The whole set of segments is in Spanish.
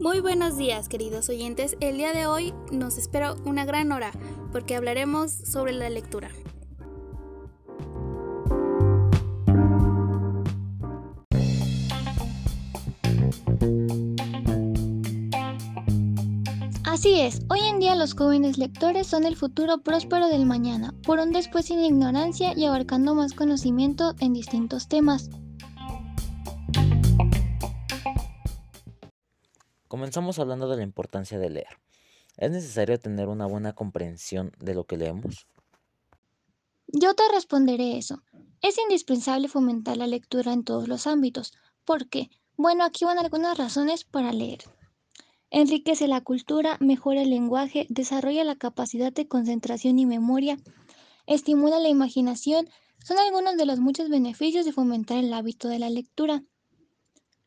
Muy buenos días, queridos oyentes. El día de hoy nos espera una gran hora porque hablaremos sobre la lectura. Así es, hoy en día los jóvenes lectores son el futuro próspero del mañana, por un después sin ignorancia y abarcando más conocimiento en distintos temas. Comenzamos hablando de la importancia de leer. ¿Es necesario tener una buena comprensión de lo que leemos? Yo te responderé eso. Es indispensable fomentar la lectura en todos los ámbitos. ¿Por qué? Bueno, aquí van algunas razones para leer. Enriquece la cultura, mejora el lenguaje, desarrolla la capacidad de concentración y memoria, estimula la imaginación, son algunos de los muchos beneficios de fomentar el hábito de la lectura.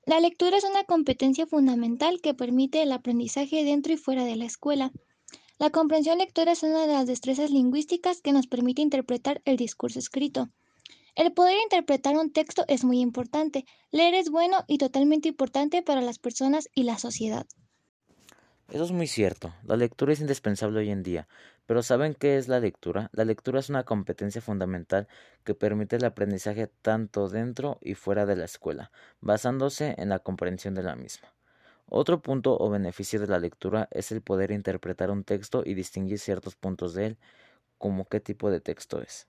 La lectura es una competencia fundamental que permite el aprendizaje dentro y fuera de la escuela. La comprensión lectora es una de las destrezas lingüísticas que nos permite interpretar el discurso escrito. El poder interpretar un texto es muy importante. Leer es bueno y totalmente importante para las personas y la sociedad. Eso es muy cierto. La lectura es indispensable hoy en día. Pero ¿saben qué es la lectura? La lectura es una competencia fundamental que permite el aprendizaje tanto dentro y fuera de la escuela, basándose en la comprensión de la misma. Otro punto o beneficio de la lectura es el poder interpretar un texto y distinguir ciertos puntos de él, como qué tipo de texto es.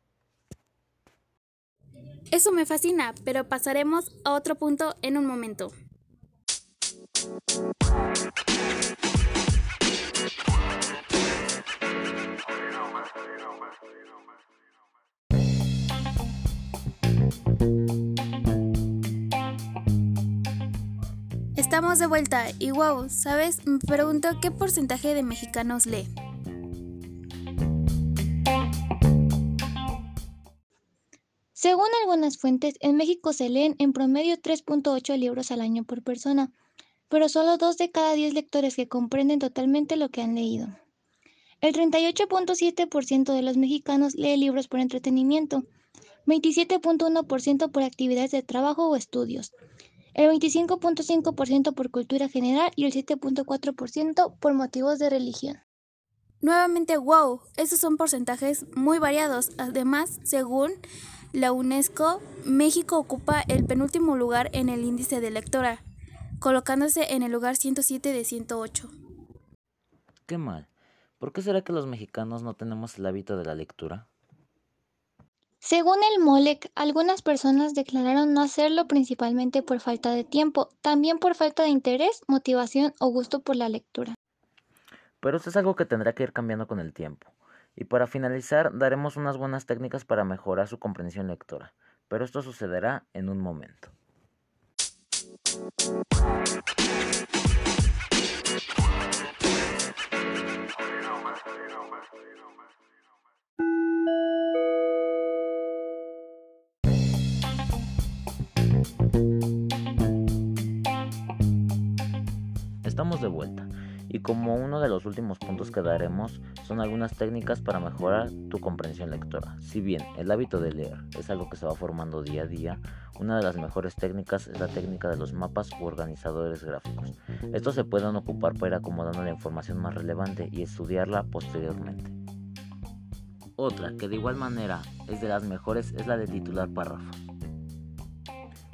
Eso me fascina, pero pasaremos a otro punto en un momento. Estamos de vuelta y wow, ¿sabes? Me pregunto qué porcentaje de mexicanos lee. Según algunas fuentes, en México se leen en promedio 3.8 libros al año por persona, pero solo 2 de cada 10 lectores que comprenden totalmente lo que han leído. El 38.7% de los mexicanos lee libros por entretenimiento, 27.1% por actividades de trabajo o estudios, el 25.5% por cultura general y el 7.4% por motivos de religión. Nuevamente, wow, esos son porcentajes muy variados. Además, según la UNESCO, México ocupa el penúltimo lugar en el índice de lectora, colocándose en el lugar 107 de 108. Qué mal. ¿Por qué será que los mexicanos no tenemos el hábito de la lectura? Según el MOLEC, algunas personas declararon no hacerlo principalmente por falta de tiempo, también por falta de interés, motivación o gusto por la lectura. Pero esto es algo que tendrá que ir cambiando con el tiempo. Y para finalizar, daremos unas buenas técnicas para mejorar su comprensión lectora, pero esto sucederá en un momento. Estamos de vuelta y como uno de los últimos puntos que daremos son algunas técnicas para mejorar tu comprensión lectora. Si bien el hábito de leer es algo que se va formando día a día, una de las mejores técnicas es la técnica de los mapas u organizadores gráficos. Estos se pueden ocupar para ir acomodando la información más relevante y estudiarla posteriormente. Otra que de igual manera es de las mejores es la de titular párrafos,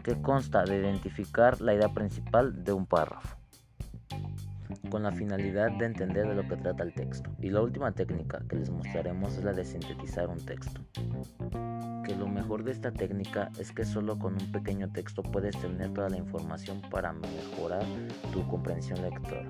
que consta de identificar la idea principal de un párrafo con la finalidad de entender de lo que trata el texto. Y la última técnica que les mostraremos es la de sintetizar un texto. Que lo mejor de esta técnica es que solo con un pequeño texto puedes tener toda la información para mejorar tu comprensión lectora.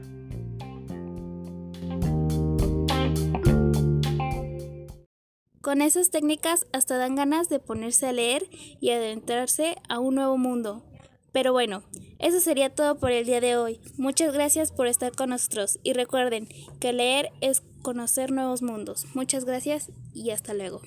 Con esas técnicas hasta dan ganas de ponerse a leer y adentrarse a un nuevo mundo, pero bueno, eso sería todo por el día de hoy. Muchas gracias por estar con nosotros y recuerden que leer es conocer nuevos mundos. Muchas gracias y hasta luego.